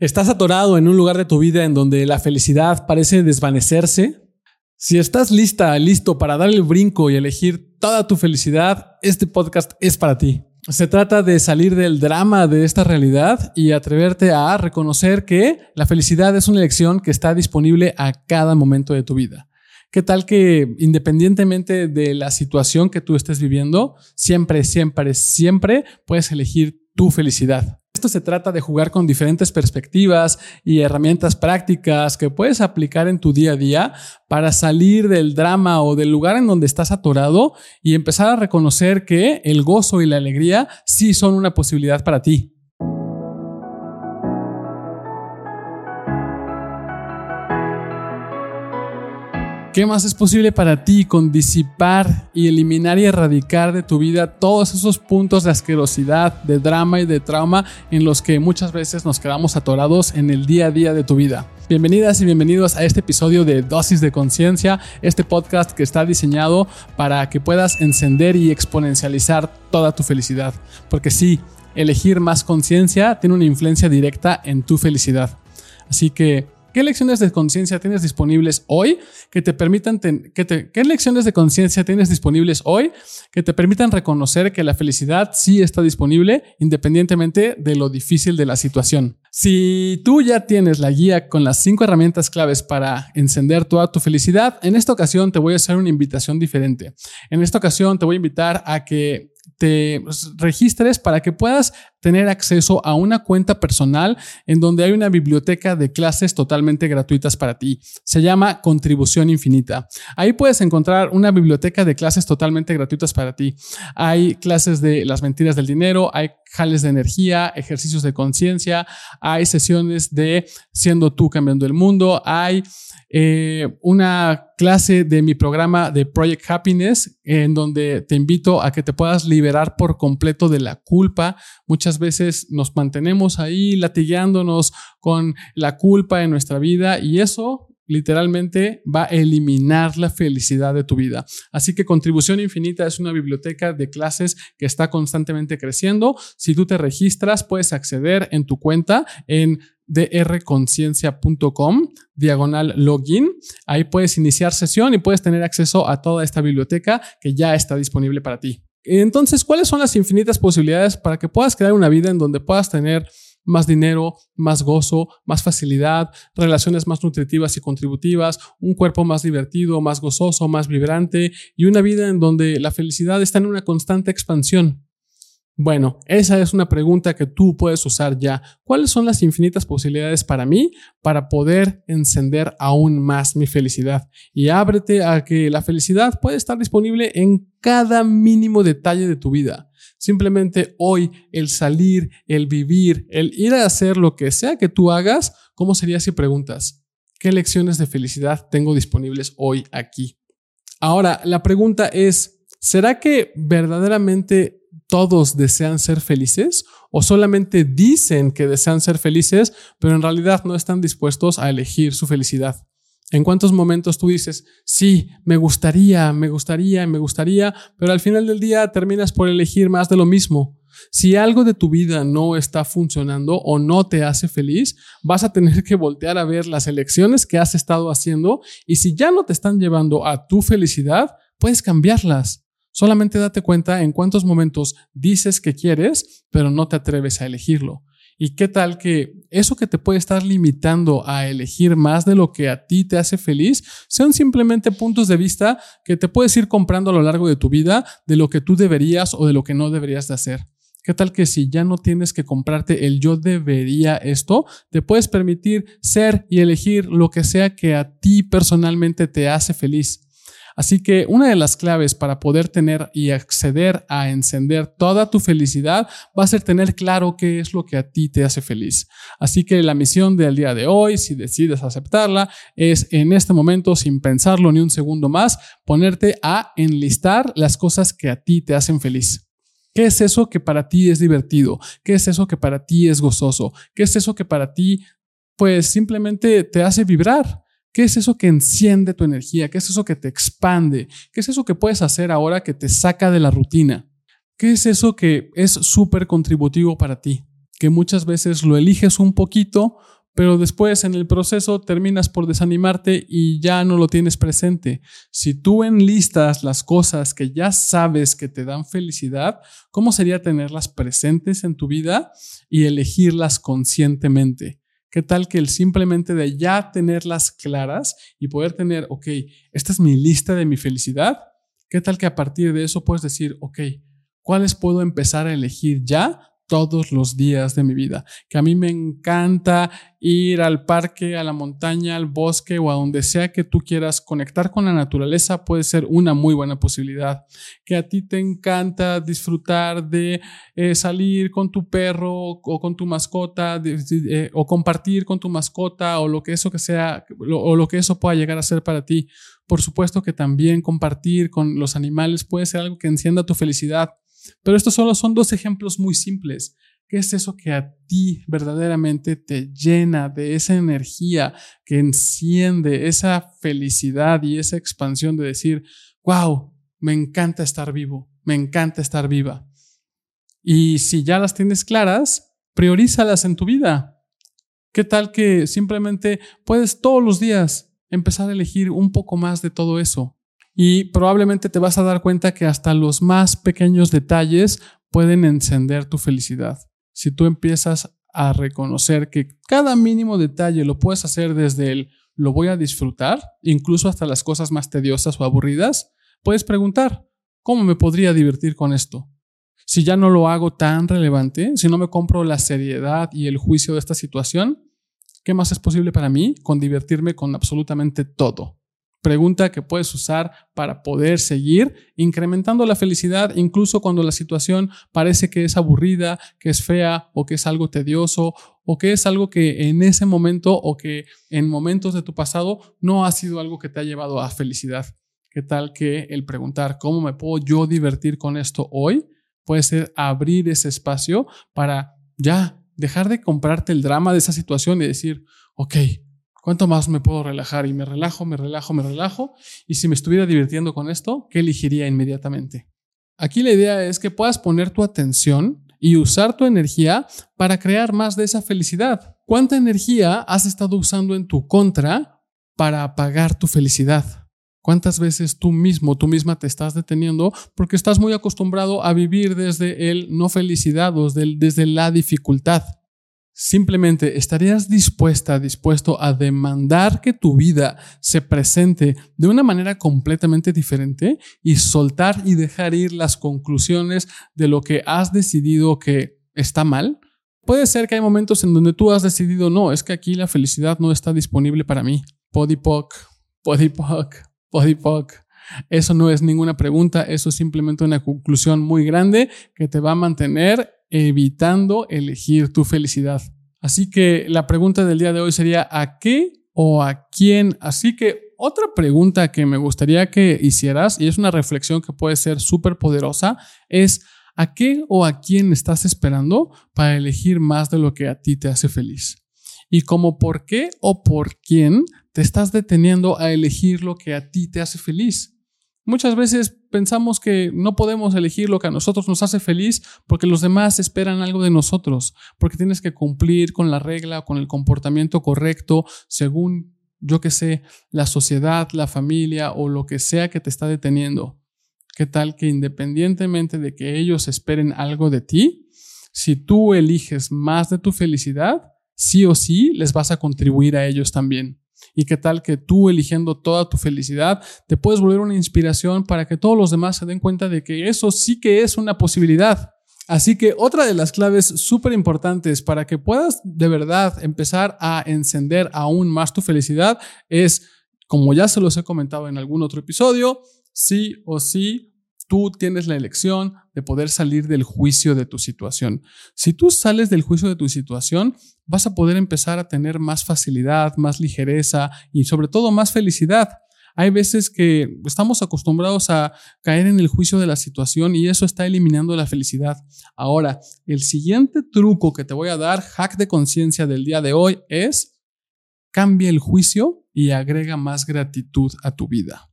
¿Estás atorado en un lugar de tu vida en donde la felicidad parece desvanecerse? Si estás lista, listo para dar el brinco y elegir toda tu felicidad, este podcast es para ti. Se trata de salir del drama de esta realidad y atreverte a reconocer que la felicidad es una elección que está disponible a cada momento de tu vida. ¿Qué tal que independientemente de la situación que tú estés viviendo, siempre, siempre, siempre puedes elegir tu felicidad? Esto se trata de jugar con diferentes perspectivas y herramientas prácticas que puedes aplicar en tu día a día para salir del drama o del lugar en donde estás atorado y empezar a reconocer que el gozo y la alegría sí son una posibilidad para ti. ¿Qué más es posible para ti con disipar y eliminar y erradicar de tu vida todos esos puntos de asquerosidad, de drama y de trauma en los que muchas veces nos quedamos atorados en el día a día de tu vida? Bienvenidas y bienvenidos a este episodio de Dosis de Conciencia, este podcast que está diseñado para que puedas encender y exponencializar toda tu felicidad. Porque sí, elegir más conciencia tiene una influencia directa en tu felicidad. Así que ¿Qué lecciones de conciencia tienes disponibles hoy que te permitan que qué lecciones de conciencia tienes disponibles hoy que te permitan reconocer que la felicidad sí está disponible independientemente de lo difícil de la situación? Si tú ya tienes la guía con las cinco herramientas claves para encender toda tu felicidad, en esta ocasión te voy a hacer una invitación diferente. En esta ocasión te voy a invitar a que te registres para que puedas tener acceso a una cuenta personal en donde hay una biblioteca de clases totalmente gratuitas para ti. Se llama Contribución Infinita. Ahí puedes encontrar una biblioteca de clases totalmente gratuitas para ti. Hay clases de las mentiras del dinero, hay jales de energía, ejercicios de conciencia, hay sesiones de siendo tú cambiando el mundo, hay eh, una clase de mi programa de Project Happiness en donde te invito a que te puedas liberar por completo de la culpa. Muchas veces nos mantenemos ahí latigueándonos con la culpa en nuestra vida y eso literalmente va a eliminar la felicidad de tu vida. Así que Contribución Infinita es una biblioteca de clases que está constantemente creciendo. Si tú te registras, puedes acceder en tu cuenta en drconciencia.com, diagonal login. Ahí puedes iniciar sesión y puedes tener acceso a toda esta biblioteca que ya está disponible para ti. Entonces, ¿cuáles son las infinitas posibilidades para que puedas crear una vida en donde puedas tener más dinero, más gozo, más facilidad, relaciones más nutritivas y contributivas, un cuerpo más divertido, más gozoso, más vibrante y una vida en donde la felicidad está en una constante expansión. Bueno, esa es una pregunta que tú puedes usar ya. ¿Cuáles son las infinitas posibilidades para mí para poder encender aún más mi felicidad? Y ábrete a que la felicidad puede estar disponible en cada mínimo detalle de tu vida. Simplemente hoy el salir, el vivir, el ir a hacer lo que sea que tú hagas, ¿cómo sería si preguntas? ¿Qué lecciones de felicidad tengo disponibles hoy aquí? Ahora, la pregunta es, ¿será que verdaderamente todos desean ser felices o solamente dicen que desean ser felices, pero en realidad no están dispuestos a elegir su felicidad. ¿En cuántos momentos tú dices, sí, me gustaría, me gustaría, me gustaría, pero al final del día terminas por elegir más de lo mismo? Si algo de tu vida no está funcionando o no te hace feliz, vas a tener que voltear a ver las elecciones que has estado haciendo y si ya no te están llevando a tu felicidad, puedes cambiarlas. Solamente date cuenta en cuántos momentos dices que quieres, pero no te atreves a elegirlo. ¿Y qué tal que eso que te puede estar limitando a elegir más de lo que a ti te hace feliz sean simplemente puntos de vista que te puedes ir comprando a lo largo de tu vida de lo que tú deberías o de lo que no deberías de hacer? ¿Qué tal que si ya no tienes que comprarte el yo debería esto, te puedes permitir ser y elegir lo que sea que a ti personalmente te hace feliz? Así que una de las claves para poder tener y acceder a encender toda tu felicidad va a ser tener claro qué es lo que a ti te hace feliz. Así que la misión del día de hoy, si decides aceptarla, es en este momento, sin pensarlo ni un segundo más, ponerte a enlistar las cosas que a ti te hacen feliz. ¿Qué es eso que para ti es divertido? ¿Qué es eso que para ti es gozoso? ¿Qué es eso que para ti pues simplemente te hace vibrar? ¿Qué es eso que enciende tu energía? ¿Qué es eso que te expande? ¿Qué es eso que puedes hacer ahora que te saca de la rutina? ¿Qué es eso que es súper contributivo para ti? que muchas veces lo eliges un poquito, pero después en el proceso terminas por desanimarte y ya no lo tienes presente. Si tú enlistas las cosas que ya sabes que te dan felicidad, ¿cómo sería tenerlas presentes en tu vida y elegirlas conscientemente? ¿Qué tal que el simplemente de ya tenerlas claras y poder tener, ok, esta es mi lista de mi felicidad? ¿Qué tal que a partir de eso puedes decir, ok, ¿cuáles puedo empezar a elegir ya todos los días de mi vida. Que a mí me encanta ir al parque, a la montaña, al bosque o a donde sea que tú quieras conectar con la naturaleza puede ser una muy buena posibilidad. Que a ti te encanta disfrutar de eh, salir con tu perro o con tu mascota eh, o compartir con tu mascota o lo que eso que sea o lo que eso pueda llegar a ser para ti. Por supuesto que también compartir con los animales puede ser algo que encienda tu felicidad. Pero estos solo son dos ejemplos muy simples. ¿Qué es eso que a ti verdaderamente te llena de esa energía que enciende esa felicidad y esa expansión de decir, wow, me encanta estar vivo, me encanta estar viva? Y si ya las tienes claras, priorízalas en tu vida. ¿Qué tal que simplemente puedes todos los días empezar a elegir un poco más de todo eso? Y probablemente te vas a dar cuenta que hasta los más pequeños detalles pueden encender tu felicidad. Si tú empiezas a reconocer que cada mínimo detalle lo puedes hacer desde el lo voy a disfrutar, incluso hasta las cosas más tediosas o aburridas, puedes preguntar, ¿cómo me podría divertir con esto? Si ya no lo hago tan relevante, si no me compro la seriedad y el juicio de esta situación, ¿qué más es posible para mí con divertirme con absolutamente todo? Pregunta que puedes usar para poder seguir incrementando la felicidad incluso cuando la situación parece que es aburrida, que es fea o que es algo tedioso o que es algo que en ese momento o que en momentos de tu pasado no ha sido algo que te ha llevado a felicidad. ¿Qué tal que el preguntar cómo me puedo yo divertir con esto hoy puede ser abrir ese espacio para ya dejar de comprarte el drama de esa situación y decir, ok, ¿Cuánto más me puedo relajar? Y me relajo, me relajo, me relajo. Y si me estuviera divirtiendo con esto, ¿qué elegiría inmediatamente? Aquí la idea es que puedas poner tu atención y usar tu energía para crear más de esa felicidad. ¿Cuánta energía has estado usando en tu contra para apagar tu felicidad? ¿Cuántas veces tú mismo, tú misma te estás deteniendo porque estás muy acostumbrado a vivir desde el no felicidad o desde, desde la dificultad? Simplemente, ¿estarías dispuesta, dispuesto a demandar que tu vida se presente de una manera completamente diferente y soltar y dejar ir las conclusiones de lo que has decidido que está mal? Puede ser que hay momentos en donde tú has decidido, no, es que aquí la felicidad no está disponible para mí. Podipoc, podipoc, podipoc. Eso no es ninguna pregunta, eso es simplemente una conclusión muy grande que te va a mantener evitando elegir tu felicidad. Así que la pregunta del día de hoy sería ¿a qué o a quién? Así que otra pregunta que me gustaría que hicieras, y es una reflexión que puede ser súper poderosa, es ¿a qué o a quién estás esperando para elegir más de lo que a ti te hace feliz? Y como por qué o por quién te estás deteniendo a elegir lo que a ti te hace feliz. Muchas veces pensamos que no podemos elegir lo que a nosotros nos hace feliz porque los demás esperan algo de nosotros, porque tienes que cumplir con la regla con el comportamiento correcto según, yo que sé, la sociedad, la familia o lo que sea que te está deteniendo. ¿Qué tal que independientemente de que ellos esperen algo de ti, si tú eliges más de tu felicidad, sí o sí les vas a contribuir a ellos también? Y qué tal que tú eligiendo toda tu felicidad te puedes volver una inspiración para que todos los demás se den cuenta de que eso sí que es una posibilidad. Así que otra de las claves súper importantes para que puedas de verdad empezar a encender aún más tu felicidad es, como ya se los he comentado en algún otro episodio, sí o sí tú tienes la elección de poder salir del juicio de tu situación. Si tú sales del juicio de tu situación, vas a poder empezar a tener más facilidad, más ligereza y sobre todo más felicidad. Hay veces que estamos acostumbrados a caer en el juicio de la situación y eso está eliminando la felicidad. Ahora, el siguiente truco que te voy a dar, hack de conciencia del día de hoy, es cambia el juicio y agrega más gratitud a tu vida.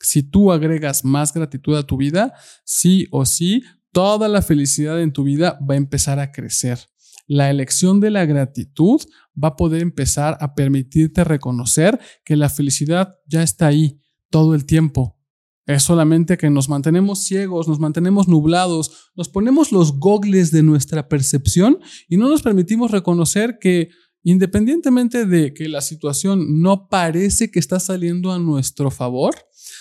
Si tú agregas más gratitud a tu vida, sí o sí, toda la felicidad en tu vida va a empezar a crecer. La elección de la gratitud va a poder empezar a permitirte reconocer que la felicidad ya está ahí todo el tiempo. Es solamente que nos mantenemos ciegos, nos mantenemos nublados, nos ponemos los gogles de nuestra percepción y no nos permitimos reconocer que independientemente de que la situación no parece que está saliendo a nuestro favor,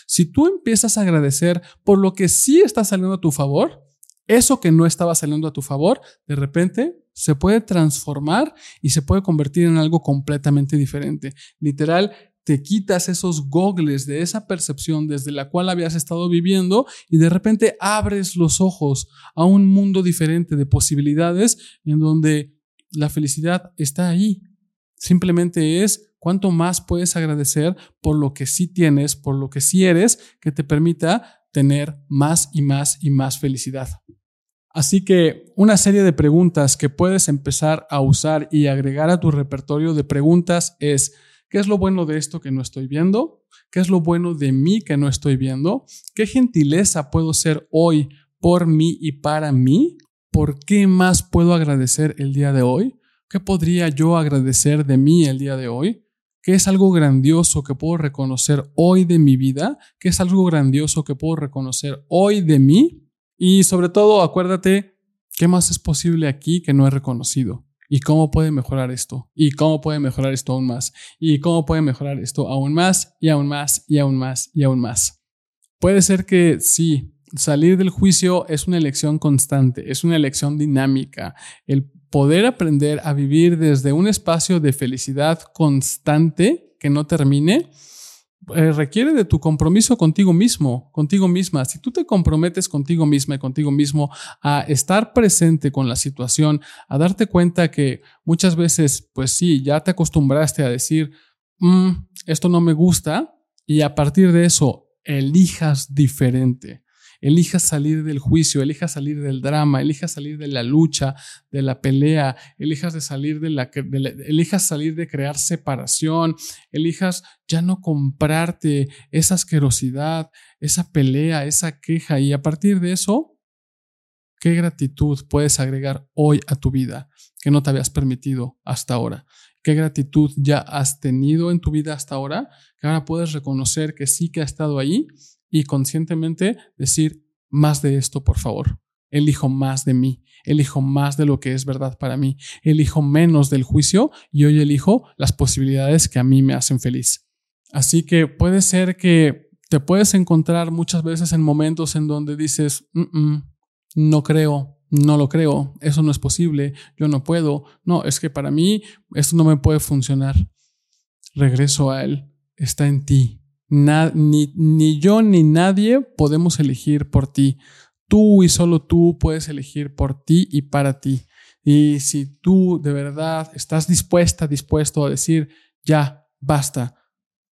si tú empiezas a agradecer por lo que sí está saliendo a tu favor, eso que no estaba saliendo a tu favor, de repente se puede transformar y se puede convertir en algo completamente diferente. Literal, te quitas esos gogles de esa percepción desde la cual habías estado viviendo y de repente abres los ojos a un mundo diferente de posibilidades en donde la felicidad está ahí. Simplemente es cuánto más puedes agradecer por lo que sí tienes, por lo que sí eres, que te permita tener más y más y más felicidad. Así que una serie de preguntas que puedes empezar a usar y agregar a tu repertorio de preguntas es, ¿Qué es lo bueno de esto que no estoy viendo? ¿Qué es lo bueno de mí que no estoy viendo? ¿Qué gentileza puedo ser hoy por mí y para mí? ¿Por qué más puedo agradecer el día de hoy? ¿Qué podría yo agradecer de mí el día de hoy? ¿Qué es algo grandioso que puedo reconocer hoy de mi vida? ¿Qué es algo grandioso que puedo reconocer hoy de mí? Y sobre todo, acuérdate, ¿qué más es posible aquí que no he reconocido? ¿Y cómo puede mejorar esto? ¿Y cómo puede mejorar esto aún más? ¿Y cómo puede mejorar esto aún más y aún más y aún más y aún más? Puede ser que sí, salir del juicio es una elección constante, es una elección dinámica. El poder aprender a vivir desde un espacio de felicidad constante que no termine eh, requiere de tu compromiso contigo mismo, contigo misma. Si tú te comprometes contigo misma y contigo mismo a estar presente con la situación, a darte cuenta que muchas veces, pues sí, ya te acostumbraste a decir, mm, esto no me gusta, y a partir de eso elijas diferente. Elijas salir del juicio, elijas salir del drama, elijas salir de la lucha, de la pelea, elijas de salir de la, elijas salir de crear separación, elijas ya no comprarte esa asquerosidad, esa pelea, esa queja y a partir de eso, ¿qué gratitud puedes agregar hoy a tu vida que no te habías permitido hasta ahora? ¿Qué gratitud ya has tenido en tu vida hasta ahora? Que ahora puedes reconocer que sí que ha estado ahí y conscientemente decir más de esto, por favor. Elijo más de mí, elijo más de lo que es verdad para mí, elijo menos del juicio y hoy elijo las posibilidades que a mí me hacen feliz. Así que puede ser que te puedes encontrar muchas veces en momentos en donde dices, no creo, no lo creo, eso no es posible, yo no puedo, no, es que para mí esto no me puede funcionar. Regreso a Él, está en ti, ni, ni yo ni nadie podemos elegir por ti. Tú y solo tú puedes elegir por ti y para ti. Y si tú de verdad estás dispuesta, dispuesto a decir, ya, basta,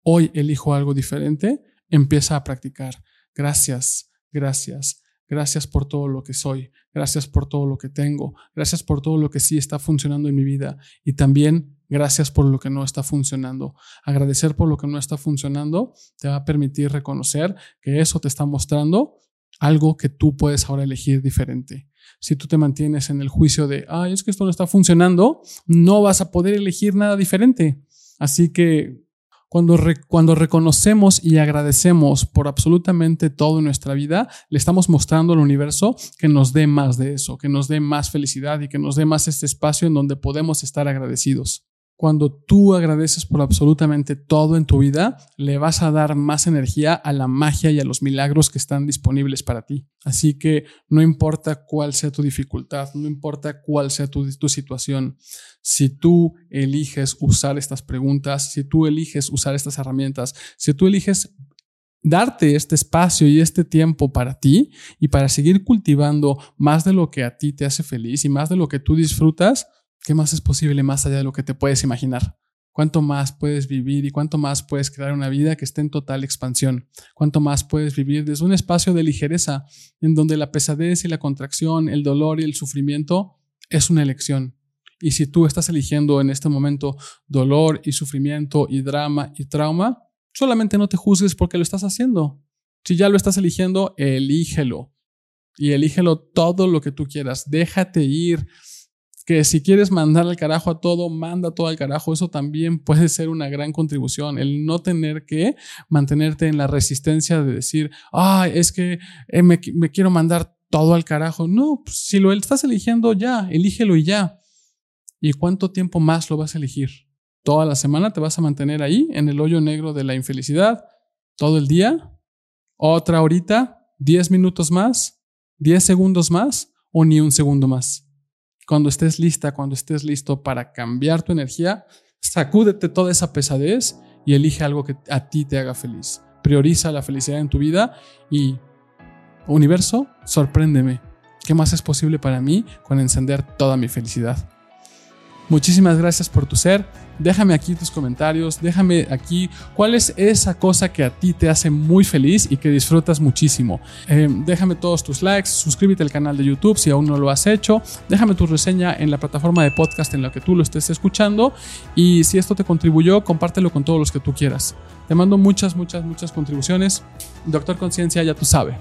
hoy elijo algo diferente, empieza a practicar. Gracias, gracias, gracias por todo lo que soy, gracias por todo lo que tengo, gracias por todo lo que sí está funcionando en mi vida y también Gracias por lo que no está funcionando. Agradecer por lo que no está funcionando te va a permitir reconocer que eso te está mostrando algo que tú puedes ahora elegir diferente. Si tú te mantienes en el juicio de, ay, es que esto no está funcionando, no vas a poder elegir nada diferente. Así que cuando, cuando reconocemos y agradecemos por absolutamente todo en nuestra vida, le estamos mostrando al universo que nos dé más de eso, que nos dé más felicidad y que nos dé más este espacio en donde podemos estar agradecidos. Cuando tú agradeces por absolutamente todo en tu vida, le vas a dar más energía a la magia y a los milagros que están disponibles para ti. Así que no importa cuál sea tu dificultad, no importa cuál sea tu, situación, si tú eliges usar estas preguntas, si tú eliges usar estas herramientas, si tú eliges darte este espacio y este tiempo para ti y para seguir cultivando más de lo que a ti te hace feliz y más de lo que tú disfrutas, ¿Qué más es posible más allá de lo que te puedes imaginar? ¿Cuánto más puedes vivir y cuánto más puedes crear una vida que esté en total expansión? ¿Cuánto más puedes vivir desde un espacio de ligereza en donde la pesadez y la contracción, el dolor y el sufrimiento es una elección? Y si tú estás eligiendo en este momento dolor y sufrimiento y drama y trauma, solamente no te juzgues porque lo estás haciendo. Si ya lo estás eligiendo, elígelo. Y elígelo todo lo que tú quieras. Déjate ir que si quieres mandar al carajo a todo, manda todo al carajo. Eso también puede ser una gran contribución. El no tener que mantenerte en la resistencia de decir, ay, es que eh, me, quiero mandar todo al carajo. No, pues, si lo estás eligiendo ya, elígelo y ya. ¿Y cuánto tiempo más lo vas a elegir? ¿Toda la semana te vas a mantener ahí, en el hoyo negro de la infelicidad? ¿Todo el día? ¿Otra horita? ¿10 minutos más? ¿10 segundos más? ¿O ni un segundo más? Cuando estés lista, cuando estés listo para cambiar tu energía, sacúdete toda esa pesadez y elige algo que a ti te haga feliz. Prioriza la felicidad en tu vida y, universo, sorpréndeme. ¿Qué más es posible para mí con encender toda mi felicidad? Muchísimas gracias por tu ser. Déjame aquí tus comentarios, déjame aquí cuál es esa cosa que a ti te hace muy feliz y que disfrutas muchísimo. Eh, déjame todos tus likes, suscríbete al canal de YouTube si aún no lo has hecho, déjame tu reseña en la plataforma de podcast en la que tú lo estés escuchando y si esto te contribuyó, compártelo con todos los que tú quieras. Te mando muchas, muchas, muchas contribuciones. Doctor Conciencia, ya tú sabes.